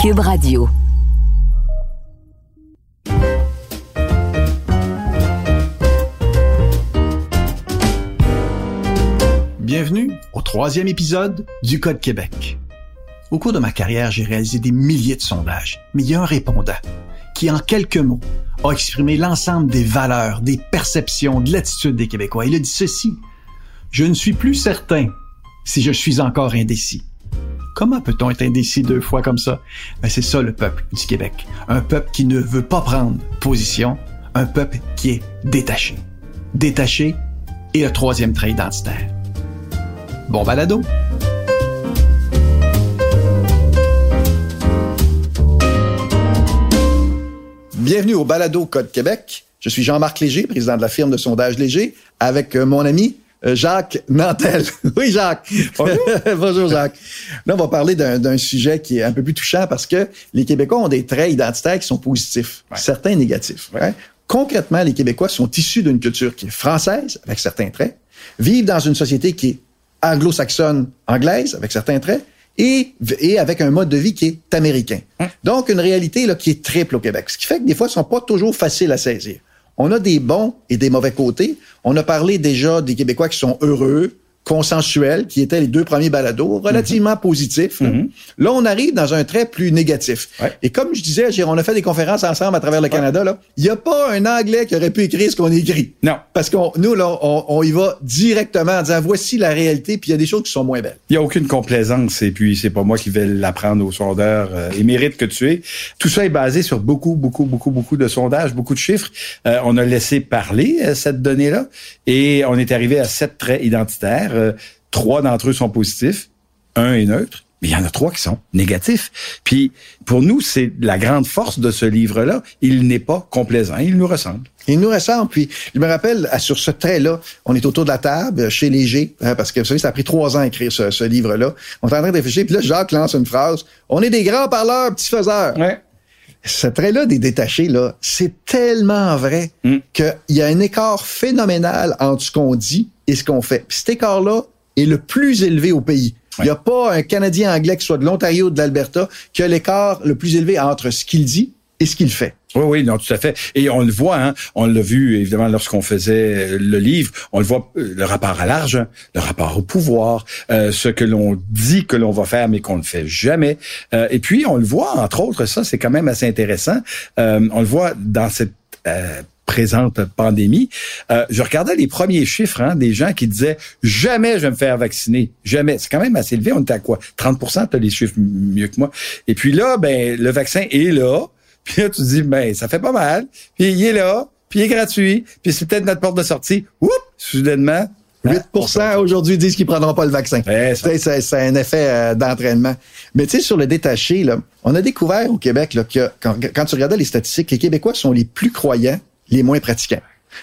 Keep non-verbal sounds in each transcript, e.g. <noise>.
Cube Radio. Bienvenue au troisième épisode du Code Québec. Au cours de ma carrière, j'ai réalisé des milliers de sondages, mais il y a un répondant qui, en quelques mots, a exprimé l'ensemble des valeurs, des perceptions, de l'attitude des Québécois. Il a dit ceci. Je ne suis plus certain si je suis encore indécis. Comment peut-on être indécis deux fois comme ça? Ben, c'est ça le peuple du Québec. Un peuple qui ne veut pas prendre position, un peuple qui est détaché. Détaché et le troisième trait identitaire. Bon balado! Bienvenue au Balado Code Québec. Je suis Jean-Marc Léger, président de la firme de sondage Léger, avec euh, mon ami Jacques Nantel. <laughs> oui, Jacques. Bonjour. <laughs> Bonjour, Jacques. Là, on va parler d'un sujet qui est un peu plus touchant parce que les Québécois ont des traits identitaires qui sont positifs, certains négatifs. Hein? Concrètement, les Québécois sont issus d'une culture qui est française, avec certains traits, vivent dans une société qui est anglo-saxonne anglaise, avec certains traits, et, et avec un mode de vie qui est américain. Hein? Donc, une réalité là, qui est triple au Québec, ce qui fait que des fois, ils sont pas toujours faciles à saisir. On a des bons et des mauvais côtés. On a parlé déjà des Québécois qui sont heureux, consensuel, qui étaient les deux premiers balados, relativement positifs. Mhm. Là, on arrive dans un trait plus négatif. Ouais. Et comme je disais, on a fait des conférences ensemble à travers le Canada, là. Il n'y a pas un Anglais qui aurait pu écrire ce qu'on écrit. Non. Parce qu'on, nous, là, on, on y va directement en disant, voici la réalité, puis il y a des choses qui sont moins belles. Il n'y a aucune complaisance et puis c'est pas moi qui vais l'apprendre aux sondeurs euh, émérites que tu es. Tout ça est basé sur beaucoup, beaucoup, beaucoup, beaucoup de sondages, beaucoup de chiffres. Euh, on a laissé parler euh, cette donnée-là et on est arrivé à sept traits identitaires. Euh, trois d'entre eux sont positifs, un est neutre. Mais il y en a trois qui sont négatifs. Puis pour nous, c'est la grande force de ce livre-là. Il n'est pas complaisant, il nous ressemble. Il nous ressemble. Puis, je me rappelle, sur ce trait-là, on est autour de la table, chez Léger, hein, parce que, vous savez, ça a pris trois ans à écrire ce, ce livre-là. On est en train de réfléchir, puis là, Jacques lance une phrase. On est des grands parleurs, petits faiseurs. Ouais. Ce trait-là des détachés, là, c'est tellement vrai Mm. qu'il y a un écart phénoménal entre ce qu'on dit et ce qu'on fait. Puis cet écart-là est le plus élevé au pays. Il n'y a pas un Canadien anglais qui soit de l'Ontario ou de l'Alberta qui a l'écart le plus élevé entre ce qu'il dit et ce qu'il fait. Oui, oui, non, tout à fait. Et on le voit, hein, on l'a vu évidemment lorsqu'on faisait le livre, on le voit, euh, le rapport à l'argent, le rapport au pouvoir, euh, ce que l'on dit que l'on va faire mais qu'on ne fait jamais. Euh, et puis on le voit, entre autres, ça c'est quand même assez intéressant, euh, on le voit dans cette euh, présente pandémie. Euh, je regardais les premiers chiffres hein, des gens qui disaient jamais je vais me faire vacciner, jamais. C'est quand même assez élevé. On était à quoi? 30 Tu as les chiffres mieux que moi. Et puis là, ben le vaccin est là. <laughs> Puis là, tu te dis, ben, ça fait pas mal. Puis il est là. Puis il est gratuit. Puis c'est peut-être notre porte de sortie. Oups! Soudainement. 8 aujourd'hui disent qu'ils prendront pas le vaccin. Ouais, ça- un effet euh, d'entraînement. Mais tu sais, sur le détaché, là, on a découvert au Québec là, que quand, quand tu regardais les statistiques, les Québécois sont les plus croyants, les moins pratiquants.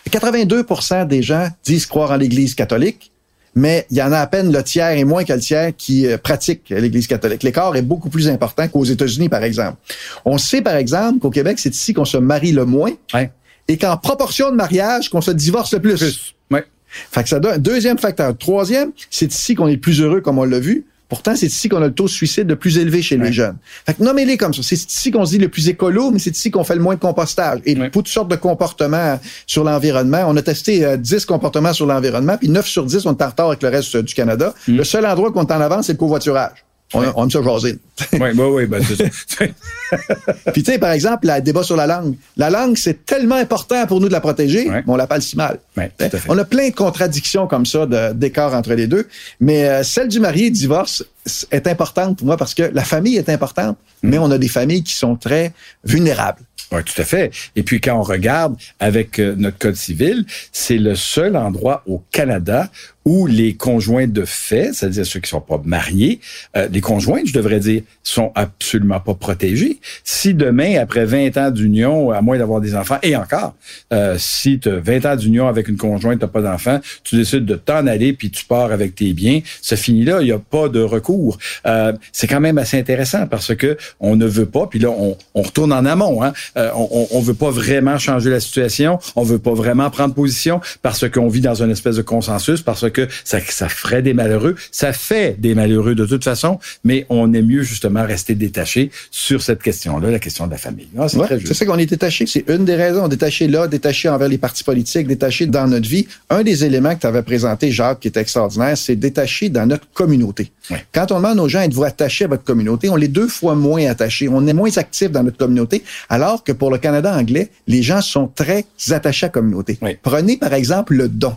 82% des gens disent croire en l'Église catholique, mais il y en a à peine le tiers et moins que le tiers qui euh, pratiquent l'Église catholique. L'écart est beaucoup plus important qu'aux États-Unis, par exemple. On sait, par exemple, qu'au Québec, c'est ici qu'on se marie le moins Ouais. et qu'en proportion de mariage, qu'on se divorce le plus. Plus. Ouais. Fait que ça donne un deuxième facteur. Troisième, c'est ici qu'on est plus heureux, comme on l'a vu. Pourtant, c'est ici qu'on a le taux de suicide le plus élevé chez les jeunes. Fait que nommez-les comme ça. C'est ici qu'on se dit le plus écolo, mais c'est ici qu'on fait le moins de compostage. Et Ouais. toutes sortes de comportements sur l'environnement. On a testé euh, 10 comportements sur l'environnement, puis 9 sur 10, on est en retard avec le reste euh, du Canada. Mm. Le seul endroit qu'on est en avance, c'est le covoiturage. On, Ouais. on aime ça jaser. Oui, oui, oui, ben, c'est ça. <laughs> Puis tu sais, par exemple, le débat sur la langue. La langue, c'est tellement important pour nous de la protéger, Ouais. mais on la parle si mal. Ouais. On a plein de contradictions comme ça, d'écarts entre les deux. Mais euh, celle du marié divorce est importante pour moi parce que la famille est importante, Mm. mais on a des familles qui sont très vulnérables. Oui, tout à fait. Et puis quand on regarde avec euh, notre code civil, c'est le seul endroit au Canada où les conjoints de fait, c'est-à-dire ceux qui sont pas mariés, euh, les conjoints, je devrais dire, sont absolument pas protégés. Si demain, après 20 ans d'union, à moins d'avoir des enfants, et encore, euh, si tu as 20 ans d'union avec une conjointe, t'as pas d'enfants, tu décides de t'en aller puis tu pars avec tes biens, ça finit là, il n'y a pas de recours. Euh, c'est quand même assez intéressant parce que on ne veut pas, puis là, on, on retourne en amont, hein, euh, on, on veut pas vraiment changer la situation, on veut pas vraiment prendre position parce qu'on vit dans une espèce de consensus, parce que ça, ça ferait des malheureux. Ça fait des malheureux de toute façon, mais on est mieux justement rester détaché sur cette question-là, la question de la famille. Ah, c'est ça qu'on est détaché. C'est une des raisons. Détaché là, détaché envers les partis politiques, détaché dans notre vie. Un des éléments que tu avais présenté, Jacques, qui est extraordinaire, c'est détaché dans notre communauté. Quand on demande aux gens, êtes-vous attachés à votre communauté, on est deux fois moins attachés. On est moins actifs dans notre communauté, alors que pour le Canada anglais, les gens sont très attachés à la communauté. Prenez par exemple le don.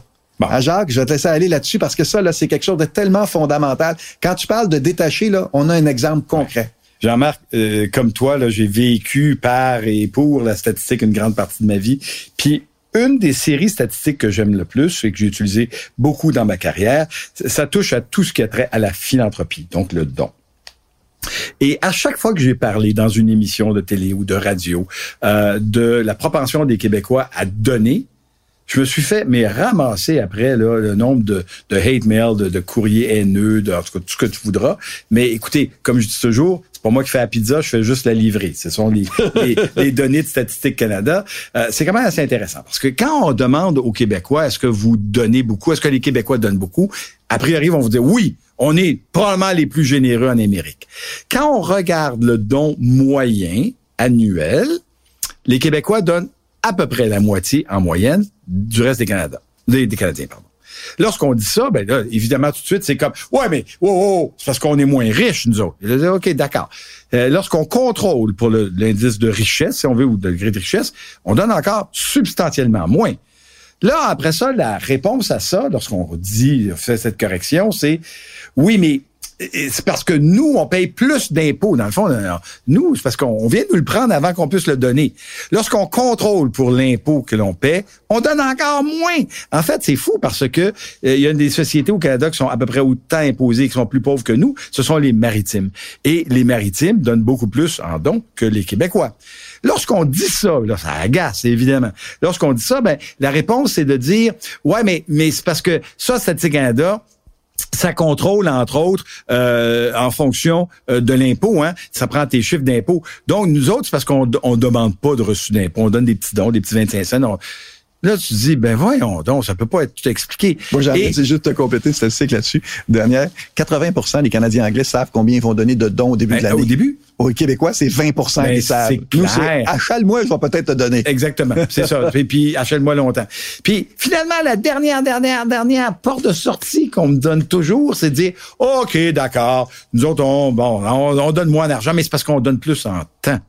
Ah, Jacques, je vais te laisser aller là-dessus parce que ça, là, c'est quelque chose de tellement fondamental. Quand tu parles de détacher, là, on a un exemple concret. Jean-Marc, euh, comme toi, là, j'ai vécu par et pour la statistique une grande partie de ma vie. Puis une des séries statistiques que j'aime le plus et que j'ai utilisé beaucoup dans ma carrière, ça touche à tout ce qui a trait à la philanthropie, donc le don. Et à chaque fois que j'ai parlé dans une émission de télé ou de radio euh, de la propension des Québécois à donner, je me suis fait mais ramasser après là, le nombre de, de hate mail, de, de courriers haineux, de en tout cas tout ce que tu voudras. Mais écoutez, comme je dis toujours, c'est pas moi qui fais la pizza, je fais juste la livrer. Ce sont <laughs> les, les, données de Statistique Canada. Euh, c'est quand même assez intéressant parce que quand on demande aux Québécois, est-ce que vous donnez beaucoup, est-ce que les Québécois donnent beaucoup, a priori, ils vont vous dire oui, on est probablement les plus généreux en Amérique. Quand on regarde le don moyen annuel, les Québécois donnent à peu près la moitié en moyenne du reste des Canada, des, Canadiens, pardon. Lorsqu'on dit ça, ben là, évidemment, tout de suite, c'est comme, ouais, mais, oh, c'est parce qu'on est moins riches, nous autres. OK, d'accord. Euh, lorsqu'on contrôle pour l'indice de richesse, si on veut, ou de degré de richesse, on donne encore substantiellement moins. Là, après ça, la réponse à ça, lorsqu'on dit, fait cette correction, c'est, oui, mais c'est parce que nous, on paye plus d'impôts. Dans le fond, nous, c'est parce qu'on vient de nous le prendre avant qu'on puisse le donner. Lorsqu'on contrôle pour l'impôt que l'on paie, on donne encore moins. En fait, c'est fou parce que euh, il y a des sociétés au Canada qui sont à peu près autant imposées, qui sont plus pauvres que nous. Ce sont les maritimes. Et les maritimes donnent beaucoup plus en dons que les Québécois. Lorsqu'on dit ça, là, ça agace, évidemment. Lorsqu'on dit ça, ben, la réponse, c'est de dire, ouais, mais, mais c'est parce que ça, Statistique Canada, ça contrôle, entre autres, euh, en fonction euh, de l'impôt. Hein, ça prend tes chiffres d'impôt. Donc, nous autres, c'est parce qu'on on demande pas de reçu d'impôt. On donne des petits dons, des petits 25 cents. Là, tu te dis, ben voyons donc, ça peut pas être tout expliqué. Moi, j'ai envie juste te compléter statistique là-dessus. Dernière, 80% des Canadiens anglais savent combien ils vont donner de dons au début de ben, l'année. Au début? Aux Québécois, c'est 20% ben, qui savent. Nous, c'est achale-moi, je vais peut-être te donner. Exactement, c'est ça. <laughs> Et puis, achale-moi longtemps. Puis, finalement, la dernière, dernière, dernière porte de sortie qu'on me donne toujours, c'est de dire, OK, d'accord, nous autres, on, bon, on, on donne moins d'argent, mais c'est parce qu'on donne plus en temps.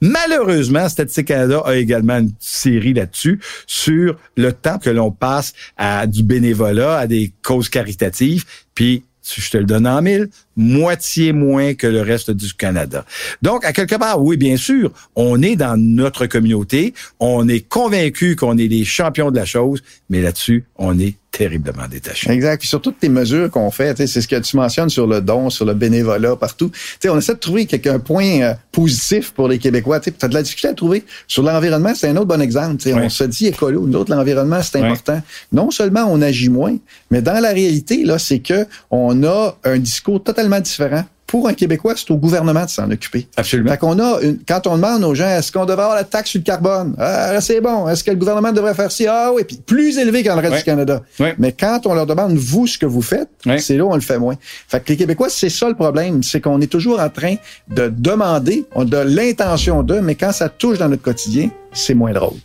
Malheureusement, Statistique Canada a également une série là-dessus sur le temps que l'on passe à du bénévolat, à des causes caritatives, puis je te le donne en mille, moitié moins que le reste du Canada. Donc, à quelque part, oui, bien sûr, on est dans notre communauté, on est convaincu qu'on est les champions de la chose, mais là-dessus, on est terriblement détaché. Exact. Puis sur toutes les mesures qu'on fait, c'est ce que tu mentionnes sur le don, sur le bénévolat, partout. sais, on essaie de trouver quelqu'un point euh, positif pour les Québécois. Tu as de la difficulté à trouver. Sur l'environnement, c'est un autre bon exemple. On se dit écolo, nous l'environnement, c'est important. Non seulement on agit moins, mais dans la réalité, là, c'est que on a un discours totalement différent pour un Québécois, c'est au gouvernement de s'en occuper. Absolument. Fait qu'on a quand on demande aux gens, est-ce qu'on devrait avoir la taxe sur le carbone? Ah, c'est bon. Est-ce que le gouvernement devrait faire ci? Ah oui, puis plus élevé qu'en le reste du Canada. Mais quand on leur demande, vous, ce que vous faites, c'est là où on le fait moins. Fait que les Québécois, c'est ça le problème. C'est qu'on est toujours en train de demander, on a de l'intention de, mais quand ça touche dans notre quotidien, c'est moins drôle.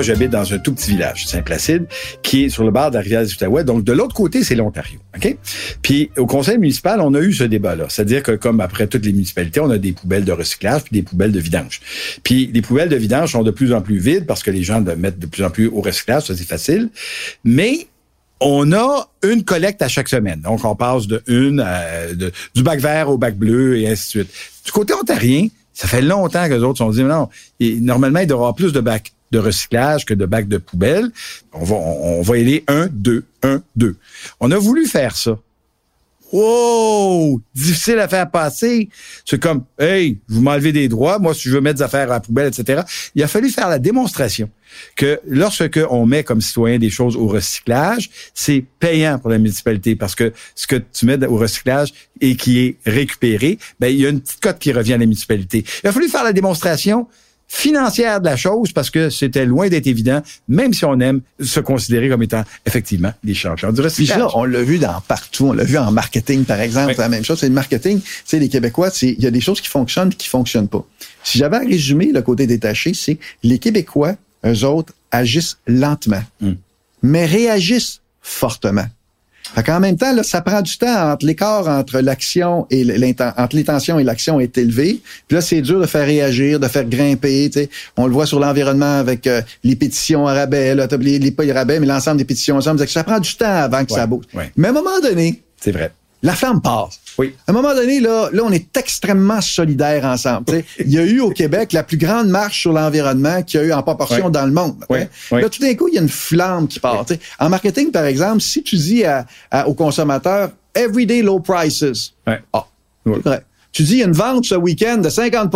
Moi, j'habite dans un tout petit village, Saint-Placide, qui est sur le bord de la rivière des Outaouais. Donc, de l'autre côté, c'est l'Ontario. OK? Puis, au conseil municipal, on a eu ce débat-là. C'est-à-dire que, comme après toutes les municipalités, on a des poubelles de recyclage puis des poubelles de vidange. Puis, les poubelles de vidange sont de plus en plus vides parce que les gens le mettent de plus en plus au recyclage. Ça, c'est facile. Mais, on a une collecte à chaque semaine. Donc, on passe de une, de, du bac vert au bac bleu et ainsi de suite. Du côté ontarien, ça fait longtemps que les autres sont dit, non, normalement, il doit y avoir plus de bacs de recyclage que de bacs de poubelle. On va, on, va y un, deux, un, deux. On a voulu faire ça. wow, difficile à faire passer. C'est comme, hey, vous m'enlevez des droits, moi, si je veux mettre des affaires à la poubelle, etc. Il a fallu faire la démonstration que lorsque on met comme citoyen des choses au recyclage, c'est payant pour la municipalité parce que ce que tu mets au recyclage et qui est récupéré, ben, il y a une petite cote qui revient à la municipalité. Il a fallu faire la démonstration financière de la chose parce que c'était loin d'être évident, même si on aime se considérer comme étant effectivement des champions du recyclage. On l'a vu dans partout. On l'a vu en marketing, par exemple. C'est la même chose. C'est le marketing. Tu sais, les Québécois, il y a des choses qui fonctionnent et qui fonctionnent pas. Si j'avais à résumer le côté détaché, c'est les Québécois, eux autres, agissent lentement, Hmm. mais réagissent fortement. Fait qu'en même temps, là, ça prend du temps entre l'écart entre l'action et entre l'intention et l'action est élevé. Puis là, c'est dur de faire réagir, de faire grimper. On le voit sur l'environnement avec euh, les pétitions à rabais, là, les, les pas les rabais, mais l'ensemble des pétitions ensemble. Ça prend du temps avant que Ouais, ça bouge. ouais. Mais à un moment donné, C'est vrai. La flamme passe. Oui. À un moment donné, là, là, on est extrêmement solidaires ensemble. tu sais. Il y a eu au Québec la plus grande marche sur l'environnement qu'il y a eu en proportion Oui. dans le monde. Oui, hein. oui. Là, tout d'un coup, il y a une flamme qui part. tu sais. En marketing, par exemple, si tu dis à, à- aux consommateurs Everyday low prices, ah, Oui. c'est vrai. Tu dis il y a une vente ce week-end de 50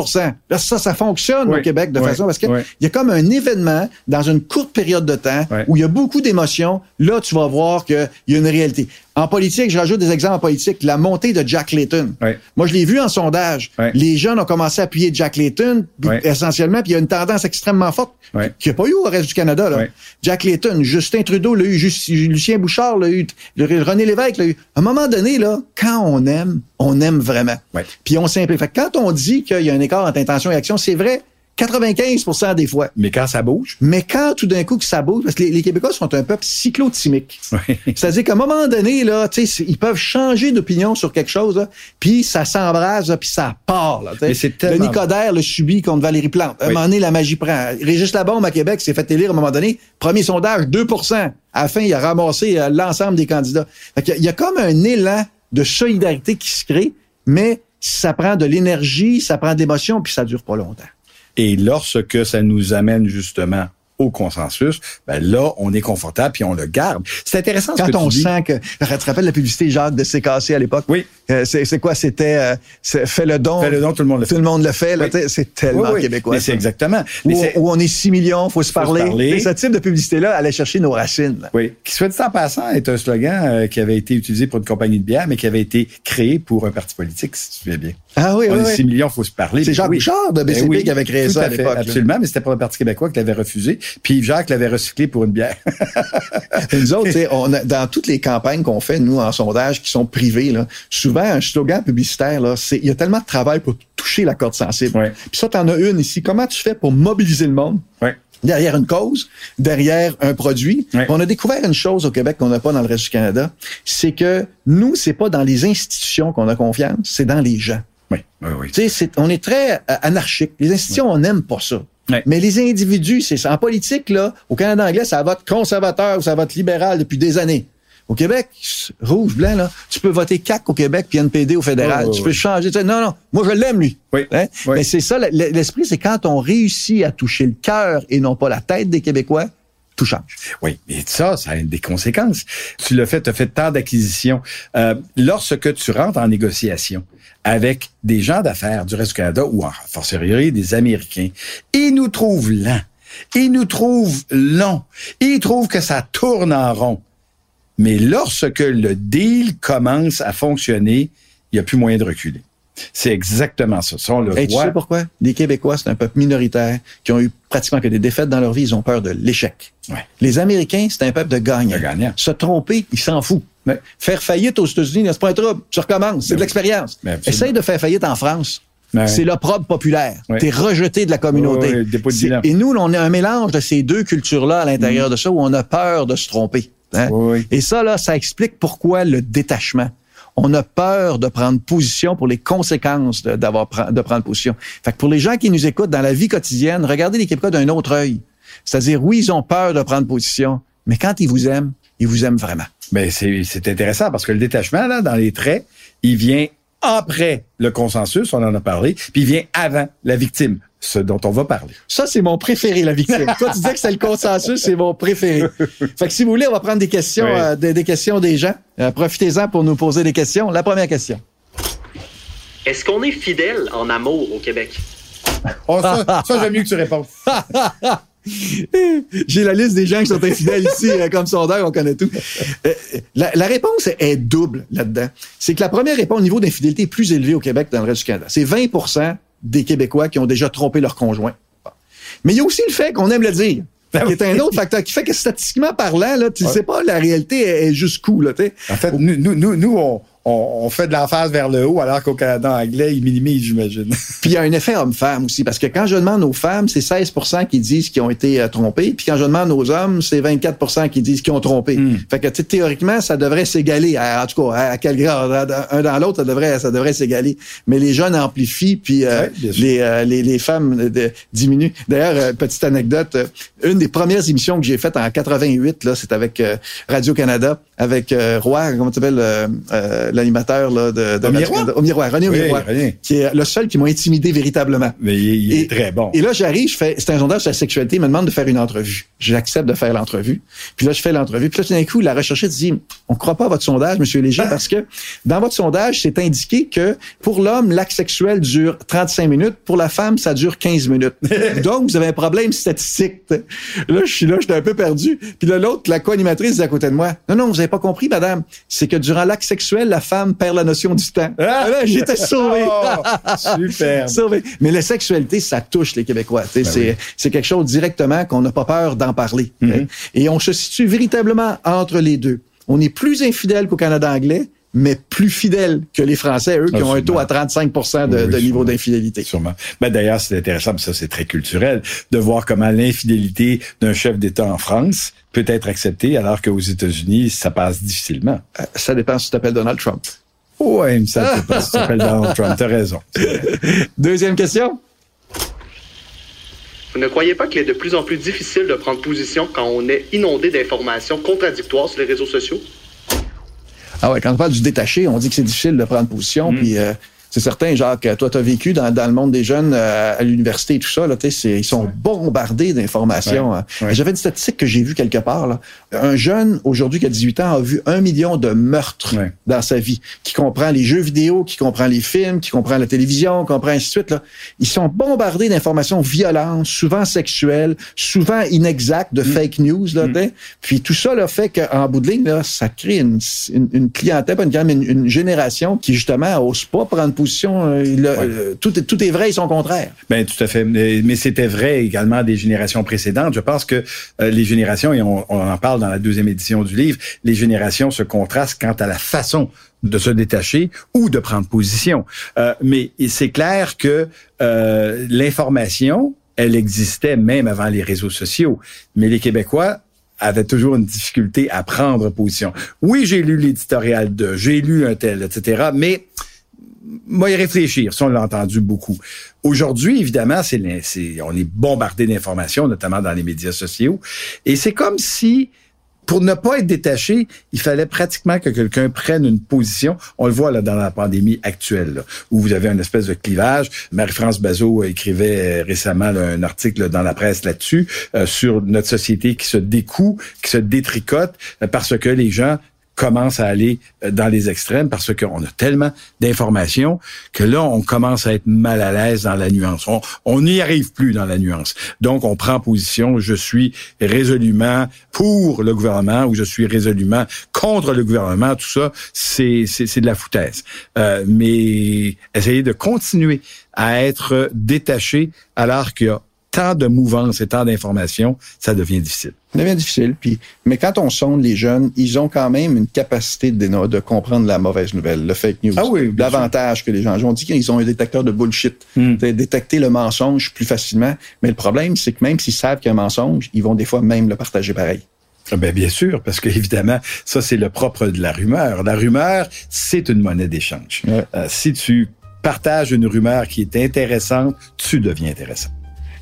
Là, ça, ça fonctionne Oui. au Québec de Oui. façon parce que Oui. il y a comme un événement dans une courte période de temps où il y a beaucoup d'émotions. Là, tu vas voir qu'il y a une réalité. En politique, je rajoute des exemples en politique. La montée de Jack Layton. Oui. Moi, je l'ai vu en sondage. Oui. Les jeunes ont commencé à appuyer Jack Layton, Oui. essentiellement, puis il y a une tendance extrêmement forte qu'il n'y a pas eu au reste du Canada. Là. Jack Layton, Justin Trudeau l'a eu, Lucien Bouchard l'a eu, René Lévesque l'a eu. À un moment donné, là, quand on aime, on aime vraiment. Puis on simplifie. Quand on dit qu'il y a un écart entre intention et action, c'est vrai 95% des fois. Mais quand ça bouge, Mais quand tout d'un coup que ça bouge, parce que les, les Québécois sont un peuple cyclotimique. Oui. <laughs> C'est-à-dire qu'à un moment donné, là, tu sais, c'est- ils peuvent changer d'opinion sur quelque chose, puis ça s'embrase, puis ça part. Là. Mais c'est Le tellement- Nicodère le subit contre Valérie Plante. À un Oui. moment donné, la magie prend. Régis Labombe à Québec s'est fait élire à un moment donné. Premier sondage, 2 À la fin, il a ramassé euh, l'ensemble des candidats. Fait qu'il y a- il y a comme un élan de solidarité qui se crée, mais ça prend de l'énergie, ça prend de l'émotion, puis ça dure pas longtemps. Et lorsque ça nous amène justement au consensus, ben là, on est confortable puis on le garde. C'est intéressant ce Quand que on tu dis. sent que... Tu te rappelles la publicité Jacques de CKC à l'époque? Oui. Euh, c'est quoi? C'était euh, fais le don. Fais le don, tout le monde le Tout fait. le monde le fait. Oui. C'est tellement Oui, oui. québécois. Mais c'est exactement. Où, Mais c'est- où on est 6 millions, faut se Faut se parler. parler. Ce type de publicité-là allait chercher nos racines. là. Oui, qui soit dit en passant est un slogan euh, qui avait été utilisé pour une compagnie de bière, mais qui avait été créé pour un parti politique, si tu souviens bien. Ah oui, on oui, est oui. 6 millions, faut se parler. C'est Ben Jacques oui. Bouchard de Ben BCP oui, qui avait créé ça à l'époque. Absolument, mais c'était pour le Parti québécois qui l'avait refusé. Puis Jacques l'avait recyclé pour une bière. <laughs> Nous autres, tu sais, on a, dans toutes les campagnes qu'on fait, nous, en sondage, qui sont privées, là, souvent, un slogan publicitaire, là, c'est, il y a tellement de travail pour toucher la corde sensible. Ouais. Puis ça, t'en as une ici. Comment tu fais pour mobiliser le monde? ouais. derrière une cause, derrière un produit. Ouais. On a découvert une chose au Québec qu'on n'a pas dans le reste du Canada, c'est que nous, c'est pas dans les institutions qu'on a confiance, c'est dans les gens. Oui, oui, oui. Tu sais, c'est- on est très euh, anarchique. Les institutions, on n'aime pas ça. Ouais. Mais les individus, c'est ça. En politique, là, au Canada anglais, ça vote conservateur ou ça vote libéral depuis des années. Au Québec, rouge, blanc, là, tu peux voter CAC au Québec puis NPD au fédéral. Oh, tu oui, peux oui. changer. tu sais, Non, non, moi, je l'aime, lui. Oui, Hein? oui. Mais c'est ça, le- le- l'esprit, c'est quand on réussit à toucher le cœur et non pas la tête des Québécois, tout change. Oui, mais ça, ça a des conséquences. Tu l'as fait, tu as fait tant d'acquisitions. Euh, lorsque tu rentres en négociation avec des gens d'affaires du reste du Canada ou en fortiori des Américains, ils nous trouvent lents, ils nous trouvent longs, ils trouvent que ça tourne en rond. Mais lorsque le deal commence à fonctionner, il n'y a plus moyen de reculer. C'est exactement ça. Ça, on le Et tu voit. sais pourquoi? Les Québécois, c'est un peuple minoritaire qui ont eu pratiquement que des défaites dans leur vie. Ils ont peur de l'échec. Ouais. Les Américains, c'est un peuple de gagnants. De gagnants. Se tromper, ils s'en foutent. Ouais. Faire faillite aux États-Unis, c'est pas un trouble. Tu recommences. C'est de l'expérience. Essaye de faire faillite en France. C'est l'opprobre populaire. Ouais. T'es rejeté de la communauté. De. Et nous, on a un mélange de ces deux cultures-là à l'intérieur de ça où on a peur de se tromper. hein? Ouais. Et ça, là, ça explique pourquoi le détachement. On a peur de prendre position pour les conséquences d'avoir de prendre position. Fait que pour les gens qui nous écoutent dans la vie quotidienne, regardez les Québécois d'un autre œil. C'est-à-dire, oui, ils ont peur de prendre position, mais quand ils vous aiment, ils vous aiment vraiment. C'est c'est intéressant parce que le détachement là dans les traits, il vient après le consensus, on en a parlé, puis il vient avant la victime, ce dont on va parler. Ça, c'est mon préféré, la victime. Toi, tu disais que c'est le consensus, c'est mon préféré. Fait que si vous voulez, on va prendre des questions, Oui. euh, des, des questions des gens. Euh, Profitez-en pour nous poser des questions. La première question. Est-ce qu'on est fidèle en amour au Québec? Oh, ça, ça j'aime mieux que tu répondes. <laughs> <laughs> J'ai la liste des gens qui sont infidèles ici, euh, comme sondeur, on connaît tout. Euh, la, la réponse est double là-dedans. C'est que la première réponse au niveau d'infidélité est plus élevée au Québec que dans le reste du Canada. C'est 20% des Québécois qui ont déjà trompé leur conjoint. Mais il y a aussi le fait qu'on aime le dire. Qui est un autre facteur qui fait que statistiquement parlant, là, tu ne sais pas, la réalité est, est jusqu'où. En fait, nous, nous, nous, nous, on, on, on fait de l'emphase vers le haut, alors qu'au Canada anglais, ils minimisent, j'imagine. <laughs> Puis il y a un effet homme-femme aussi, parce que quand je demande aux femmes, c'est 16% qui disent qu'ils ont été euh, trompés, puis quand je demande aux hommes, c'est 24% qui disent qu'ils ont trompé. Hmm. Fait que théoriquement, ça devrait s'égaler. À- En tout cas, à, à quel grade? Un dans l'autre, ça devrait, ça devrait s'égaler. Mais les jeunes amplifient, puis euh, les, euh, les, les femmes de- diminuent. D'ailleurs, petite anecdote, une des premières émissions que j'ai faites en 88, là, c'est avec euh, Radio Canada, avec euh, Roy, comment tu t'appelles, euh, l'animateur là de, de Au Miroir? Canada. Au miroir, René au Oui, miroir, René. qui est le seul qui m'a intimidé véritablement. Mais il, il Et- est très bon. Et là, j'arrive, je fais, c'est un sondage sur la sexualité, il me demande de faire une entrevue. J'accepte de faire l'entrevue. Puis là, je fais l'entrevue. Puis là, tout d'un coup, la recherchiste dit, on croit pas à votre sondage, Monsieur Léger, parce que dans votre sondage, c'est indiqué que pour l'homme, l'acte sexuel dure 35 minutes, pour la femme, ça dure 15 minutes. <laughs> Donc, vous avez un problème statistique. Là, je suis là, j'étais un peu perdu. Puis là, l'autre, la co-animatrice, est à côté de moi. Non, non, vous avez pas compris, madame. C'est que durant l'acte sexuel, la femme perd la notion du temps. Ah! Là, J'étais <laughs> sauvé. Oh, super. <laughs> Sauvé. Mais la sexualité, ça touche les Québécois. Ben c'est, oui. Mm-hmm. c'est quelque chose directement qu'on n'a pas peur d'en parler. tu sais. Et on se situe véritablement entre les deux. On est plus infidèle qu'au Canada anglais, mais plus fidèle que les Français, eux, qui ont un taux à 35 de, Oui, de oui, niveau d'infidélité. Sûrement. Ben d'ailleurs, c'est intéressant, puis ça c'est très culturel, de voir comment l'infidélité d'un chef d'État en France peut être acceptée, alors qu'aux États-Unis, ça passe difficilement. Euh, Ça dépend si tu t'appelles Donald Trump. Ouais, mais ça c'est pas ça s'appelle Donald <laughs> Trump. T'as raison. Deuxième question. Vous ne croyez pas qu'il est de plus en plus difficile de prendre position quand on est inondé d'informations contradictoires sur les réseaux sociaux? Ah ouais, quand on parle du détaché, on dit que c'est difficile de prendre position. Mm. Puis euh, c'est certain, Jacques, toi, tu as vécu dans, dans le monde des jeunes euh, à l'université et tout ça. Là, ils sont bombardés d'informations. Ouais, hein. ouais. J'avais une statistique que j'ai vue quelque part. Là. Un jeune, aujourd'hui, qui a 18 ans, a vu un million de meurtres dans sa vie, qui comprend les jeux vidéo, qui comprend les films, qui comprend la télévision, qui comprend ainsi de suite. Là. Ils sont bombardés d'informations violentes, souvent sexuelles, souvent inexactes, Mm. de fake news. Là, sais. Puis tout ça là, fait qu'en bout de ligne, là, ça crée une, une, une clientèle, une, une génération qui, justement, n'ose pas prendre position. Euh, il a- euh, tout, est, tout est vrai et son contraire. Ben tout à fait. Mais, mais c'était vrai également des générations précédentes. Je pense que euh, les générations, et on, on en parle dans la deuxième édition du livre, les générations se contrastent quant à la façon de se détacher ou de prendre position. Euh, mais c'est clair que euh, l'information, elle existait même avant les réseaux sociaux. Mais les Québécois avaient toujours une difficulté à prendre position. Oui, j'ai lu l'éditorial de, j'ai lu un tel, etc. Mais moi y réfléchir, ça on l'a entendu beaucoup. Aujourd'hui, évidemment, c'est, on est bombardé d'informations, notamment dans les médias sociaux, et c'est comme si pour ne pas être détaché, il fallait pratiquement que quelqu'un prenne une position. On le voit là dans la pandémie actuelle, là, où vous avez une espèce de clivage. Marie-France Bazot écrivait euh, récemment là, un article dans la presse là-dessus euh, sur notre société qui se découe, qui se détricote euh, parce que les gens commence à aller euh, dans les extrêmes parce qu'on a tellement d'informations que là, on commence à être mal à l'aise dans la nuance. On n'y arrive plus dans la nuance. Donc, on prend position. Je suis résolument pour le gouvernement ou je suis résolument contre le gouvernement. Tout ça, c'est c'est de la foutaise. Euh, mais essayer de continuer à être détaché alors qu'il y a tant de mouvances et tant d'informations, ça devient difficile. Ça devient difficile. Puis, mais quand on sonde les jeunes, ils ont quand même une capacité de, de comprendre la mauvaise nouvelle, le fake news. Ah oui, L'avantage que les gens ont. On dit qu'ils ont un détecteur de bullshit. C'est Détecter le mensonge plus facilement. Mais le problème, c'est que même s'ils savent qu'il y a un mensonge, ils vont des fois même le partager pareil. Ah Ben bien sûr, parce que évidemment, ça c'est le propre de la rumeur. La rumeur, c'est une monnaie d'échange. Ouais. Euh, si tu partages une rumeur qui est intéressante, tu deviens intéressant.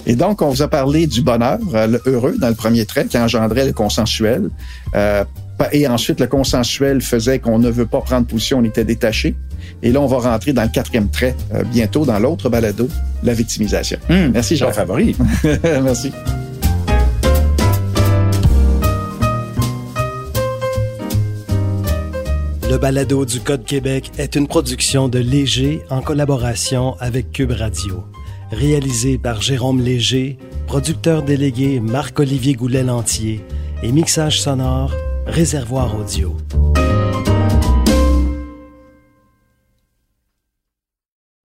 Et donc, on vous a parlé du bonheur, euh, le heureux dans le premier trait, qui engendrait le consensuel. Euh, et ensuite, le consensuel faisait qu'on ne veut pas prendre position, on était détaché. Et là, on va rentrer dans le quatrième trait euh, bientôt, dans l'autre balado, la victimisation. Hum, Merci, Jean favori. <laughs> Merci. Le balado du Code Québec est une production de Léger en collaboration avec Cube Radio. Réalisé par Jérôme Léger, producteur délégué Marc-Olivier Goulet-Lantier et mixage sonore Réservoir Audio.